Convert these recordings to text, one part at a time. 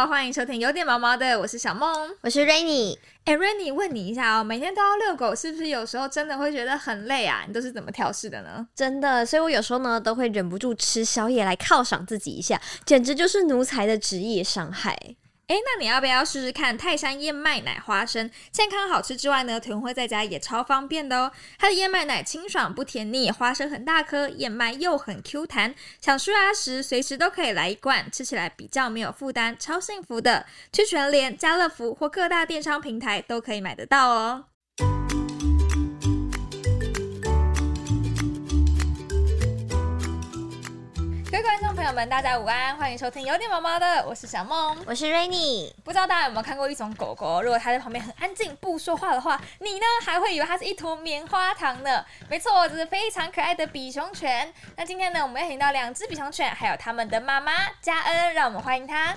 好，欢迎收听有点毛毛的，我是小梦，我是 Rainy。哎，Rainy，问你一下哦，每天都要遛狗，是不是有时候真的会觉得很累啊？你都是怎么调试的呢？真的，所以我有时候呢都会忍不住吃宵夜来犒赏自己一下，简直就是奴才的职业伤害。哎，那你要不要试试看泰山燕麦奶花生？健康好吃之外呢，囤货在家也超方便的哦。它的燕麦奶清爽不甜腻，花生很大颗，燕麦又很 Q 弹，想刷牙时随时都可以来一罐，吃起来比较没有负担，超幸福的。去全联、家乐福或各大电商平台都可以买得到哦。友们，大家午安，欢迎收听有点毛毛的，我是小梦，我是 Rainy。不知道大家有没有看过一种狗狗，如果它在旁边很安静不说话的话，你呢还会以为它是一坨棉花糖呢？没错，这是非常可爱的比熊犬。那今天呢，我们要请到两只比熊犬，还有他们的妈妈嘉恩，让我们欢迎它。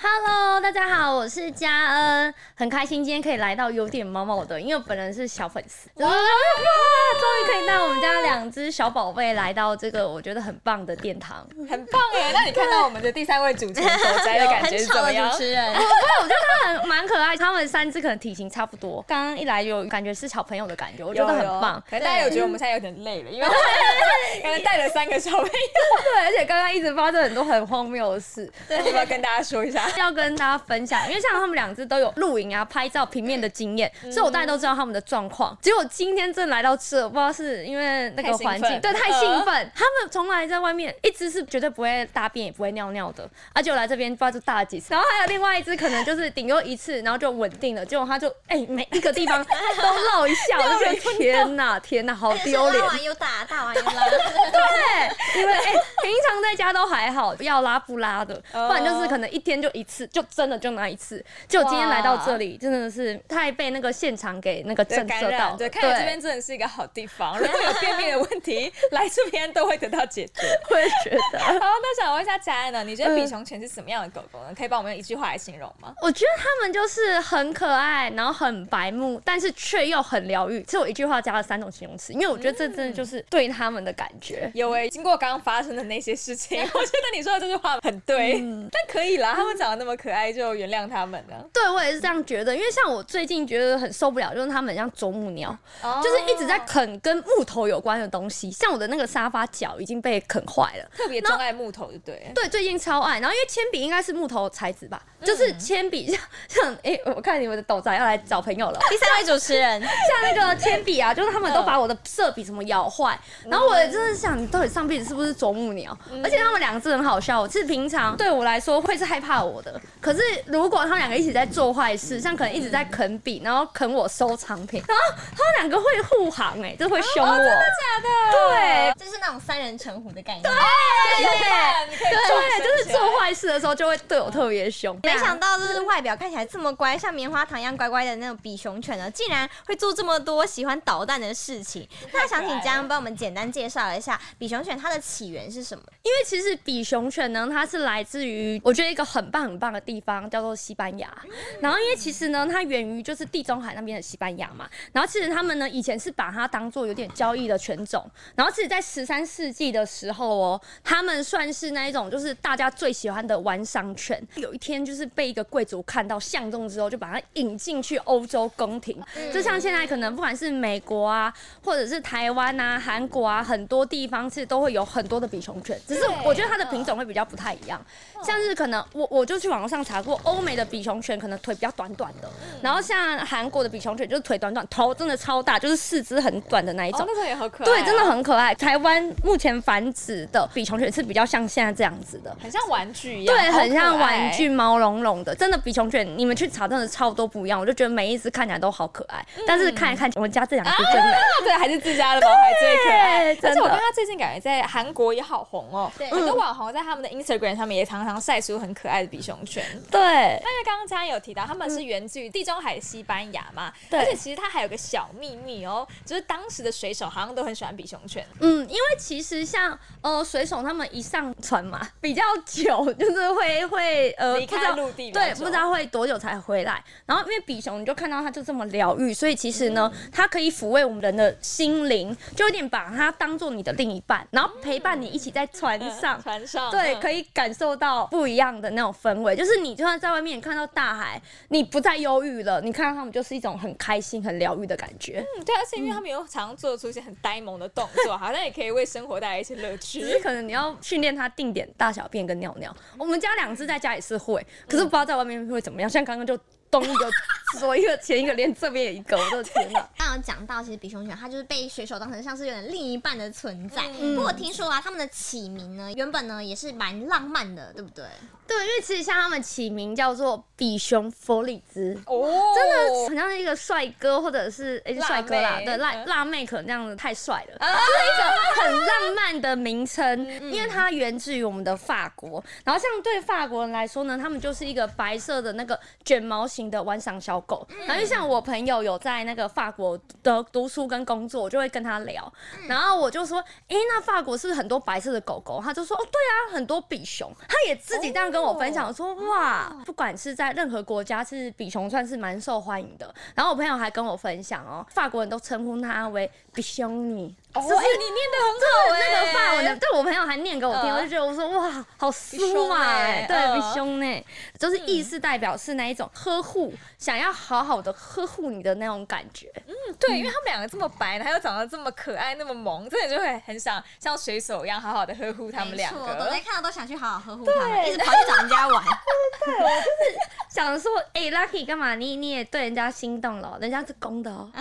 Hello，大家好，我是嘉恩，很开心今天可以来到有点毛毛的，因为我本人是小粉丝，哇，终于可以带我们家两只小宝贝来到这个我觉得很棒的殿堂，很棒耶！那你看到我们的第三位主持人所在的感觉是怎么样？主持人，我觉得他很蛮可爱，他们三只可能体型差不多，刚刚一来有感觉是小朋友的感觉，我觉得很棒。可能大家有觉得我们现在有点累了，因为 刚刚带了三个小朋友，对，而且刚刚一直发生很多很荒谬的事，对，要不要跟大家说？要跟大家分享，因为像他们两只都有露营啊、拍照、平面的经验，所以我大家都知道他们的状况。结果今天真来到这，不知道是因为那个环境，对，太兴奋。他们从来在外面一只是绝对不会大便，也不会尿尿的，而且我来这边不知道就大了几次。然后还有另外一只，可能就是顶多一次，然后就稳定了。结果他就哎，每一个地方 都落一下，我就觉得天哪，天哪，好丢脸。大完又打，大完又拉。对，因为哎，平常在家都还好，要拉不拉的，不然就是可能一天。就一次，就真的就那一次，就今天来到这里，真的是太被那个现场给那个震慑到。对，看来这边真的是一个好地方，如果有便秘的问题，来这边都会得到解决。我也觉得。好，那想问一下佳安呢？你觉得比熊犬是什么样的狗狗呢？可以帮我们用一句话来形容吗？我觉得它们就是很可爱，然后很白目，但是却又很疗愈。其实我一句话加了三种形容词，因为我觉得这真的就是对他们的感觉。有诶，经过刚刚发生的那些事情，我觉得你说的这句话很对，但可以啦。他们长得那么可爱，就原谅他们了。对，我也是这样觉得。因为像我最近觉得很受不了，就是他们像啄木鸟，就是一直在啃跟木头有关的东西。像我的那个沙发脚已经被啃坏了，特别钟爱木头，对对，最近超爱。然后因为铅笔应该是木头材质吧，就是铅笔像像哎，我看你们的斗仔要来找朋友了。第三位主持人，像那个铅笔啊，就是他们都把我的色笔什么咬坏。然后我真的想，你到底上辈子是不是啄木鸟？而且他们两个字很好笑，是平常对我来说会是害怕我的。可是如果他们两个一起在做坏事，像可能一直在啃笔，然后啃我收藏品，然后他们两个会护航，哎，就会凶我，真的假的？对，就是那种三人成虎的概念。对对对，就是做坏事的时候就会对我特别凶。没想到就是外表看起来这么乖，像棉花糖一样乖乖的那种比熊犬呢，竟然会做这么多喜欢捣蛋的事情。那想请家人帮我们简单介绍一下比熊犬它的起源是什么？因为其实比熊犬呢，它是来自于我觉得一个很棒很棒的地方，叫做西班牙。然后因为其实呢，它源于就是地中海那边的西班牙嘛。然后其实他们呢，以前是把它当做有点交易的犬种。然后其实，在十三世纪的时候哦，他们算是那一种就是大家最喜欢的玩赏犬。有一天就是被一个贵族看到相中之后，就把它引进去欧洲宫廷。就像现在可能不管是美国啊，或者是台湾啊、韩国啊，很多地方是都会有很多的比熊犬。只是我觉得它的品种会比较不太一样。像是可能我我就去网络上查过，欧美的比熊犬可能腿比较短短的，然后像韩国的比熊犬就是腿短短，头真的超大，就是四肢很短的那一种。那个也好可爱。对，真的很可爱。台湾目前繁殖的比熊犬是比较像现在这样子的，很像玩具一样。对，很像玩具，毛茸茸的。真的比熊犬，你们去查真的超多不一样，我就觉得每一只看起来都好可爱。但是看一看我们家这两只真的，对，还是自家的毛孩最可爱。而且我看他最近感觉在韩国也好红哦，很多网红在他们的 Instagram 上面也常常晒出很可爱的比熊犬。对，那因为刚刚嘉有提到他们是源自于地中海西班牙嘛，而且其实它还有个小秘密哦，就是当时的水手好像都很喜欢比熊犬。嗯，因为其实像呃水手他们一上船嘛，比较久，就是会 会呃离开陆地，对，不知道会多久才回来。然后因为比熊，你就看到它就这么疗愈，所以其实呢，它可以抚慰我们人的心灵，就有点把它当做你的另一半，然后陪伴你一起在船上，船上，对，可以感受到不一样的那种氛围，就是你就算在外面看到大海，你不再忧郁了，你看到他们就是一种很开心、很疗愈的感觉。嗯，对，而且因为他们有常常做出一些很呆萌的动作，好像也可以为生活带来一些乐 只是趣。可能你要训练它定点大小便跟尿尿。我们家两只在家也是会，可是不知道在外面会怎么样。像刚刚就东一个 左一个前一个，连这边也一个，我的天哪！刚刚有讲到，其实比熊犬它就是被水手当成像是有点另一半的存在。嗯不过听说啊，他们的起名呢，原本呢也是蛮浪漫的，对不对？对，因为其实像他们起名叫做比熊佛里兹。哦，真的很像是一个帅哥，或者是哎帅哥啦，对辣嗯辣妹可能那样子太帅了，啊就是一个很浪漫的名称，因为它源自于我们的法国。然后像对法国人来说呢，他们就是一个白色的那个卷毛型的观赏小狗。然后就像我朋友有在那个法国的读书跟工作，我就会跟他聊，然后我就说，诶，那法国是不是很多白色的狗狗？他就说，哦，对啊，很多比熊。他也自己这样跟我分享说，哇，不管是在任何国家，是比熊算是蛮受欢迎的。然后我朋友还跟我分享哦，法国人都称呼它为比熊尼。哦，哎，你念的很好哎，那个法文的，对我朋友还念给我听，嗯我就觉得我说哇，好比酥嘛，欸哎，对，嗯比凶呢，就是意思代表是那一种呵护，想要好好的呵护你的那种感觉。嗯对，因为他们两个这么白，他又长得这么可爱，那么萌，真的就会很想像水手一样好好的呵护他们两个朵蕾。看到都想去好好呵护他们，一直跑去找人家玩。对，我就是 想说，哎、l u c k y 干嘛？你你也对人家心动了哦？人家是公的哦。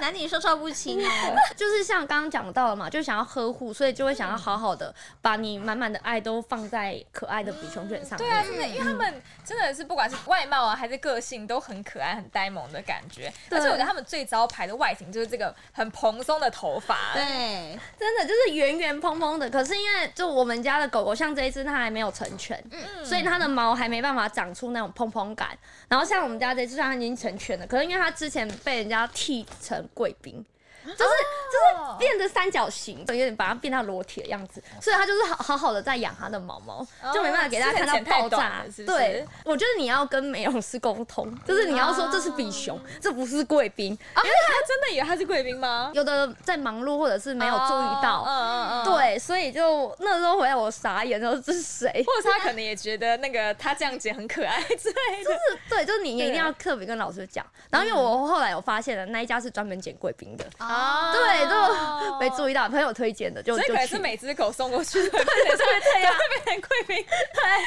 男女授受不亲哦。就是像刚刚讲到了嘛，就想要呵护，所以就会想要好好的把你满满的爱都放在可爱的比熊犬上面。对啊，真的，因为他们真的是不管是外貌啊，还是个性，都很可爱、很呆萌的感觉。而且我觉得他们最招牌的外形就是这个很蓬松的头发。对，真的就是圆圆蓬蓬的，可是因为就我们家的狗狗，像这一只它还没有成犬，所以它的毛还没办法长出那种蓬蓬感。然后像我们家这只，虽然它已经成犬了，可是因为它之前被人家剃成贵宾。就是就是变成三角形，有点把它变到裸体的样子，所以它就是好好好的在养它的毛毛，就没办法给大家看到爆炸对，我觉得你要跟美容师沟通，就是你要说这是比熊，这不是贵宾。因为他真的以为他是贵宾吗？有的在忙碌或者是没有注意到，嗯嗯嗯，。对，所以就那时候回来我傻眼，然后这是谁？或者他可能也觉得那个他这样剪很可爱之类的。就是对，就是你也一定要特别跟老师讲。然后因为我后来有发现了，那一家是专门捡贵宾的，啊对，就没注意到，朋友推荐的，就所以就去可能是每只狗送过去的，对对对对，会变成贵宾，太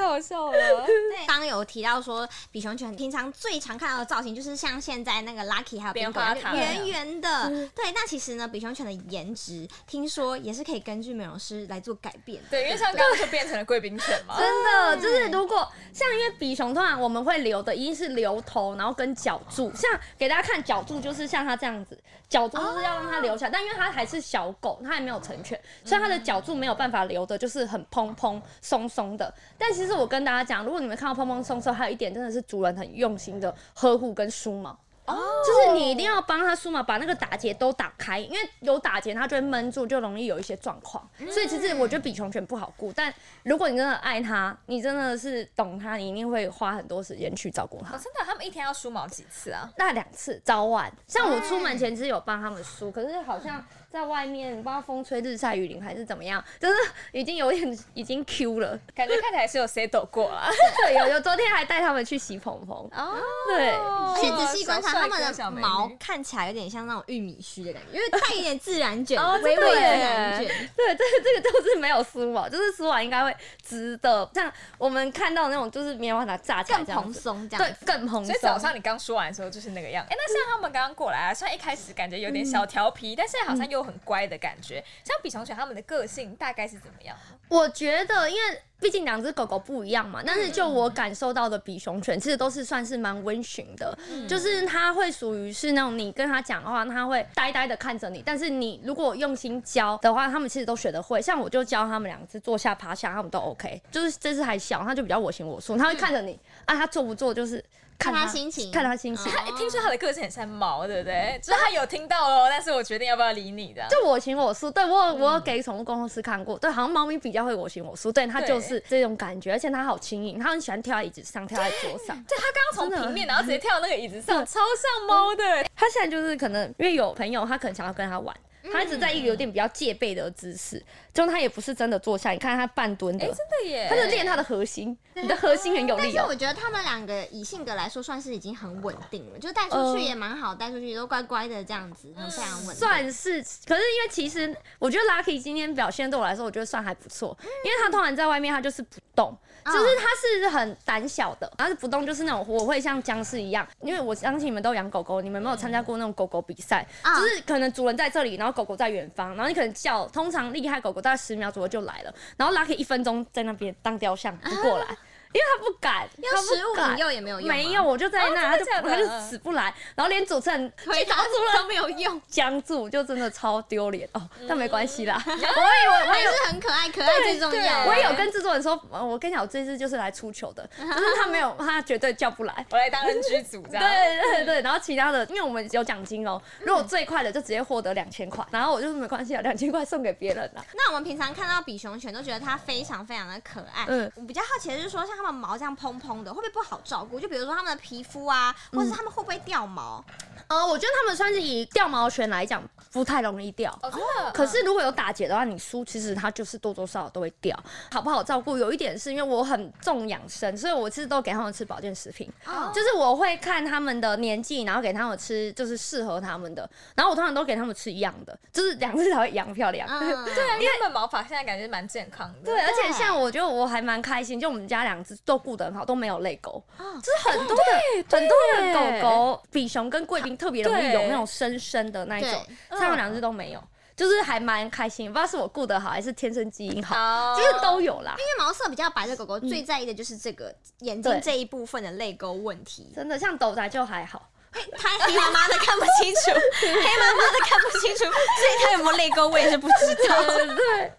太好笑了。对，刚刚有提到说，比熊犬平常最常看到的造型就是像现在那个 Lucky 还有棉冰狗花糖圆圆的。对，那其实呢，比熊犬的颜值听说也是可以根据美容师来做改变的。对，因为像刚刚就变成了贵宾犬嘛。真的就是，如果像因为比熊通常我们会留的一定是留头，然后跟脚柱。像给大家看脚柱，就是像它这样子，脚柱就是要让它留下，但因为它还是小狗，它还没有成犬，所以它的脚柱没有办法留的，就是很蓬蓬松松的。但其实我跟大家讲，如果你们看到蓬蓬松松，还有一点真的是主人很用心的呵护跟梳毛。哦，就是你一定要帮它梳毛，把那个打结都打开，因为有打结它就会闷住，就容易有一些状况。所以其实我觉得比熊犬不好顾，但如果你真的爱它，你真的是懂它，你一定会花很多时间去照顾它哦，。真的，他们一天要梳毛几次啊？那两次早晚，像我出门前其实有帮他们梳，可是好像在外面不知道风吹日晒雨淋还是怎么样，就是已经有点已经 Q 了。感觉看起来是有 settle 过啦。对，有有昨天还带他们去洗蓬蓬。哦，对而且仔细观察，他们的小毛看起来有点像那种玉米须的感觉，因为带一点自然卷哦，微微的。对，这个这个就是没有梳毛，就是梳完应该会直的，像我们看到那种就是棉花糖炸起来更蓬这样子，松这样对，更蓬松。所以早上你刚说完的时候就是那个样。哎、那像他们刚刚过来啊，虽然一开始感觉有点小调皮，但现在好像又很乖的感觉。像比熊犬它们的个性大概是怎么样？我觉得，因为毕竟两只狗狗不一样嘛，但是就我感受到的比熊犬，其实都是算是蛮温驯的，就是它会属于是那种你跟它讲话，它会呆呆的看着你，但是你如果用心教的话，它们其实都学得会。像我就教它们两只坐下趴下，它们都 OK。就是这只还小，它就比较我行我素，它会看着你啊，它做不做就是看它它心情看他心情。他、听说他的个性很像猫，对不对？就是他有听到哦，但是我决定要不要理你的。就我行我素，对我我给宠物公司看过，对，好像猫咪比较会我行我素，对它就是这种感觉，而且它好轻盈，它很喜欢跳在椅子上，跳在桌上。对，它刚刚从平面，然后直接跳到那个椅子上，超像猫的。它现在就是可能因为有朋友，他可能想要跟它玩，它一直在一个有点比较戒备的姿势，就他也不是真的坐下，你看他半蹲的。哎，，真的耶，他是练他的核心，你的核心很有力哦。但是我。觉得他们两个以性格来说，算是已经很稳定了，就带出去也蛮好，带出去都乖乖的这样子，很非常稳。算是，可是因为其实我觉得 Lucky 今天表现对我来说，我觉得算还不错，因为他通常在外面他就是不动，就是他是很胆小的，然后是不动就是那种我会像僵尸一样，因为我相信你们都养狗狗，你们有没有参加过那种狗狗比赛？啊就是可能主人在这里，然后狗狗在远方，然后你可能叫，通常厉害狗狗大概十秒左右就来了，然后 Lucky 一分钟在那边当雕像不过来。因为他不敢，用他不敢食物引诱也没有用吗，没有，我就在那，他就他就死不来，然后连主持人回答都没有用，僵住，就真的超丢脸哦。但没关系啦，我以为我也是很可爱，可爱最重要。我也有跟制作人说，呃我跟你讲，我这次就是来出糗的，就是他没有，他绝对叫不来。我来当 NG 组这样。对对对，然后其他的，因为我们有奖金哦，如果最快的就直接获得两千块，然后我就是没关系啊，两千块送给别人啦。那我们平常看到比熊犬都觉得它非常非常的可爱。嗯我比较好奇的就是说，像它们毛这样蓬蓬的，会不会不好照顾？就比如说它们的皮肤啊，或者是它们会不会掉毛？呃，我觉得他们算是以掉毛犬来讲不太容易掉。哦，真的。可是如果有打结的话，你梳其实它就是多多少少都会掉，好不好照顾？有一点是因为我很重养生，所以我其实都给他们吃保健食品。哦就是我会看他们的年纪，然后给他们吃就是适合他们的，然后我通常都给他们吃一样的，就是两只才会养漂亮。嗯，对啊，因为他们毛发现在感觉蛮健康的。对，而且像我觉得我还蛮开心，就我们家两只都顾得很好，都没有泪沟，就是很多的很多的狗狗，比熊跟贵特别容易有那种深深的那一种，它们两只都没有，就是还蛮开心，不知道是我顾得好还是天生基因好，好就是都有啦。因为毛色比较白的狗狗最在意的就是这个眼睛这一部分的泪沟问题。真的像斗仔就还好，它黑妈妈的看不清楚，黑妈妈的看不清楚，所以它有没有泪沟我也是不知道。对对，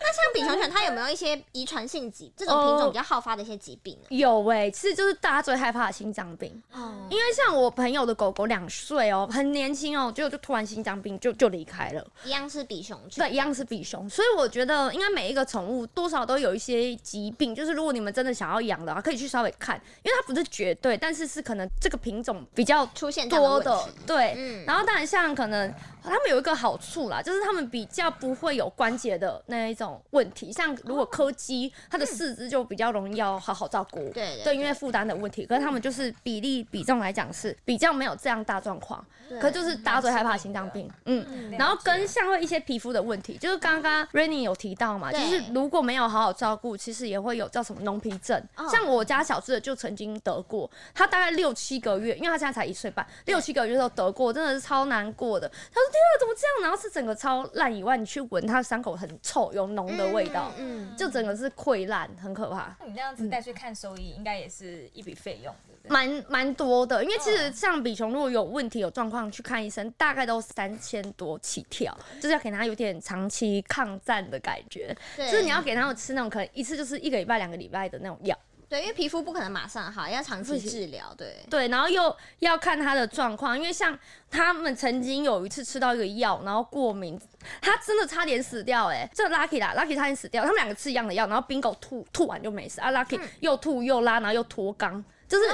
那像比熊犬，它有没有一些遗传性疾这种品种比较好发的一些疾病呢？有哎、其实就是大家最害怕的心脏病。哦，因为像我朋友的狗狗两岁哦，很年轻哦，结果就突然心脏病就就离开了。一样是比熊犬。对，一样是比熊，所以我觉得应该每一个宠物多少都有一些疾病，就是如果你们真的想要养的话，可以去稍微看，因为它不是绝对，但是是可能这个品种比较出现多的，对。嗯然后当然像可能他们有一个好处啦，就是他们比较不会有关节的那一种问题，像如果柯基，它的四肢就比较容易要好好照顾，对对对，因为负担的问题，可是他们就是比例比重来讲是比较没有这样大状况，可是就是大家最害怕心脏病，嗯。嗯然后跟像会一些皮肤的问题，就是刚刚 Rainy 有提到嘛，就是如果没有好好照顾，其实也会有叫什么脓皮症。哦像我家小智的就曾经得过，他大概六七个月，因为他现在才一岁半，六七个月都得过，真的是超难过的。他说：“天啊，怎么这样？”然后是整个超烂以外，你去闻它的伤口很臭，有脓的味道，嗯，就整个是溃烂，很可怕。那你这样子带去看兽医，应该也是一笔费用，对不对？蛮蛮多的，因为其实像比熊如果有问题有状况去看医生，大概都三千多起跳，就是要给他有点长期抗战的感觉，对就是你要给他们吃那种可能一次就是一个礼拜、两个礼拜的那种药，对，因为皮肤不可能马上好，要长期治疗。对，对，然后又要看他的状况，因为像他们曾经有一次吃到一个药，然后过敏，他真的差点死掉、哎，这 Lucky 啦，Lucky 差点死掉，他们两个吃一样的药，然后 Bingo 吐吐完就没事，啊，Lucky 又吐又拉，然后又脱肛，就是。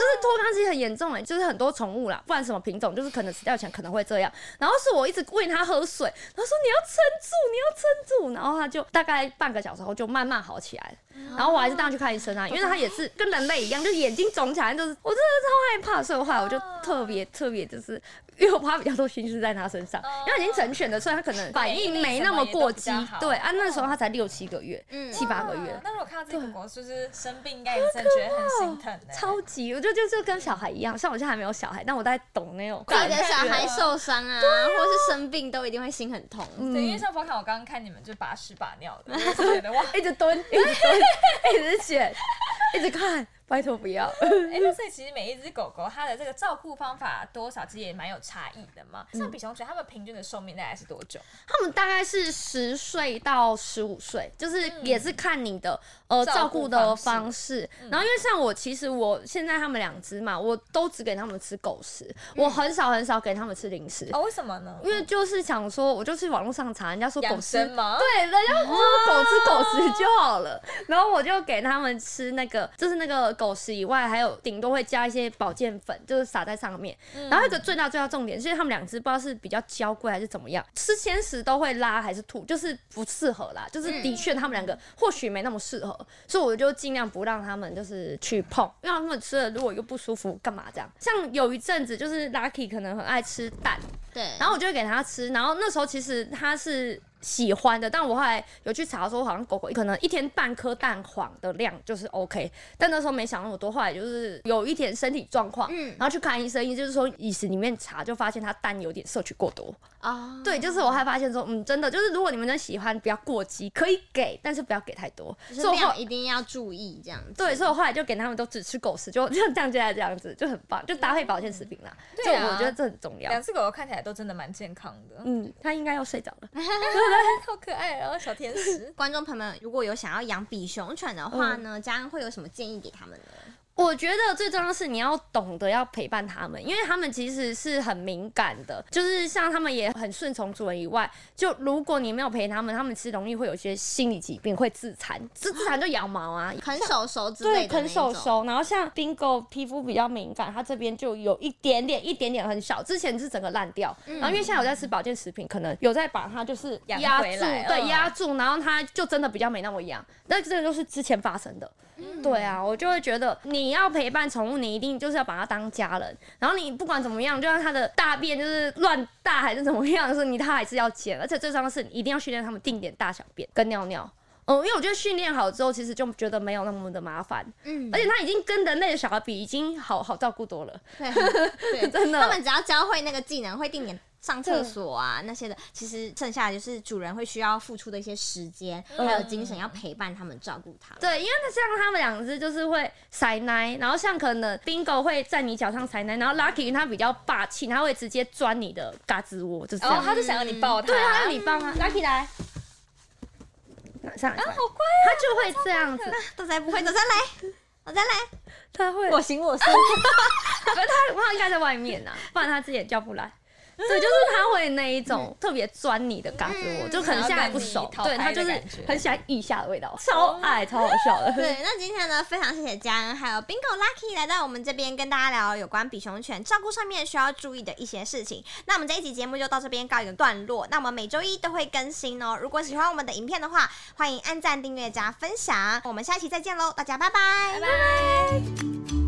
就是脱肛其实很严重哎、就是很多宠物啦，不管什么品种，就是可能死掉前可能会这样。然后是我一直喂它喝水，他说你要撑住，你要撑住，然后它就大概半个小时后就慢慢好起来了。然后我还是带它去看医生啊，因为它也是跟人类一样，就是眼睛肿起来，就是我真的超害怕，所以后来我就特别特别就是，因为我花比较多心思在它身上，因为它已经成犬了，所以它可能反应没那么过激对啊，那时候它才六七个月，嗯。七八个月啊。那如果看到这个狗狗就是生病，应该也真的觉得很心疼欸。超级，我就就就跟小孩一样，像我现在还没有小孩，但我大概懂那种自己的感觉。小孩受伤啊，或是生病，都一定会心很痛。对，因为像方凯我刚刚看你们就把屎把尿的，我就觉得哇，一直蹲，一直蹲，一直捡，一直看，拜托不要。哎、那所以其实每一只狗狗它的这个照顾方法多少其实也蛮有差异的嘛。像比熊犬，它们平均的寿命大概是多久？它们大概是十岁到十五岁，就是也是看你的、呃照顾的方方式。然后因为像我，其实我现在它们两只嘛，我都只给它们吃狗食，我很少很少给它们吃零食。哦，为什么呢？因为就是想说，我就去网络上查，人家说狗养吃生吗？对，人家说狗吃狗食就好了，然后我就给他们吃那个，就是那个狗食以外，还有顶多会加一些保健粉，就是撒在上面。然后一个最大最大重点，是他们两只不知道是比较娇贵还是怎么样，吃鲜食都会拉还是吐，就是不适合啦。就是的确他们两个或许没那么适合，所以我就尽量不让他们就是去碰，因为他们吃了如果又不舒服，干嘛这样？像有一阵子就是 Lucky 可能很爱吃蛋，对，然后我就会给他吃，然后那时候其实他是喜欢的，但我后来有去查说，好像狗狗可能一天半颗蛋黄的量就是 OK，但那时候没想那么多，后来就是有一点身体状况，嗯。然后去看医生，医生就是说饮食里面查就发现它蛋有点摄取过多，哦，对，就是我还发现说，嗯，真的就是如果你们真的喜欢，不要过激，可以给，但是不要给太多，就是所以后量一定要注意这样子。对，所以我后来就给他们都只吃狗食，就就降下来这样子，就很棒，就搭配保健食品啦，就对啊。我觉得这很重要。两。只狗狗看起来都真的蛮健康的，嗯，它应该要睡着了。好可爱，然后小天使。观众朋友们，如果有想要养比熊犬的话呢，家恩会有什么建议给他们呢？我觉得最重要的是你要懂得要陪伴他们，因为他们其实是很敏感的，就是像他们也很顺从主人以外，就如果你没有陪他们，他们其实容易会有一些心理疾病，会自残，自 自残就咬毛啊。啃手手之类对，啃手，手，然后像 Bingo 皮肤比较敏感，它这边就有一点点、一点点很小，之前是整个烂掉，然后因为现在有在吃保健食品，可能有在把它就是压住，对，嗯压住，然后它就真的比较没那么痒，那这个就是之前发生的。对啊，我就会觉得你要陪伴宠物，你一定就是要把它当家人。然后你不管怎么样，就算它的大便就是乱大还是怎么样，是你它还是要捡。而且最重要的是，你一定要训练它们定点大小便跟尿尿。嗯，因为我觉得训练好之后，其实就觉得没有那么的麻烦，嗯而且它已经跟人类的小孩比，已经好好照顾多了。对对，真的他们只要教会那个技能，会定点上厕所啊那些的，其实剩下的就是主人会需要付出的一些时间，还有精神，要陪伴他们，照顾他们。对，因为像他们两只就是会塞奶，然后像可能 Bingo 会在你脚上塞奶，然后 Lucky 它比较霸气，它会直接钻你的嘎吱窝，就是这样。然后他就想要你抱他，对啊，要你抱啊，Lucky 来，上来，啊，好乖啊它就会这样子，都再不会，都再来，我再来，它会，我行我素。可是它它应该在外面呐、不然它自己也叫不来。对，就是它会那一种特别钻你的嘎子窝，嗯就可能现在不熟，对，它就是很喜欢腋下的味道，超爱，超好笑的。对，那今天呢，非常谢谢嘉恩还有 Bingo Lucky 来到我们这边跟大家聊有关比熊犬照顾上面需要注意的一些事情。那我们这一集节目就到这边告一个段落。那我们每周一都会更新哦。如果喜欢我们的影片的话，欢迎按赞、订阅、加分享。我们下期再见喽，大家拜拜，拜拜。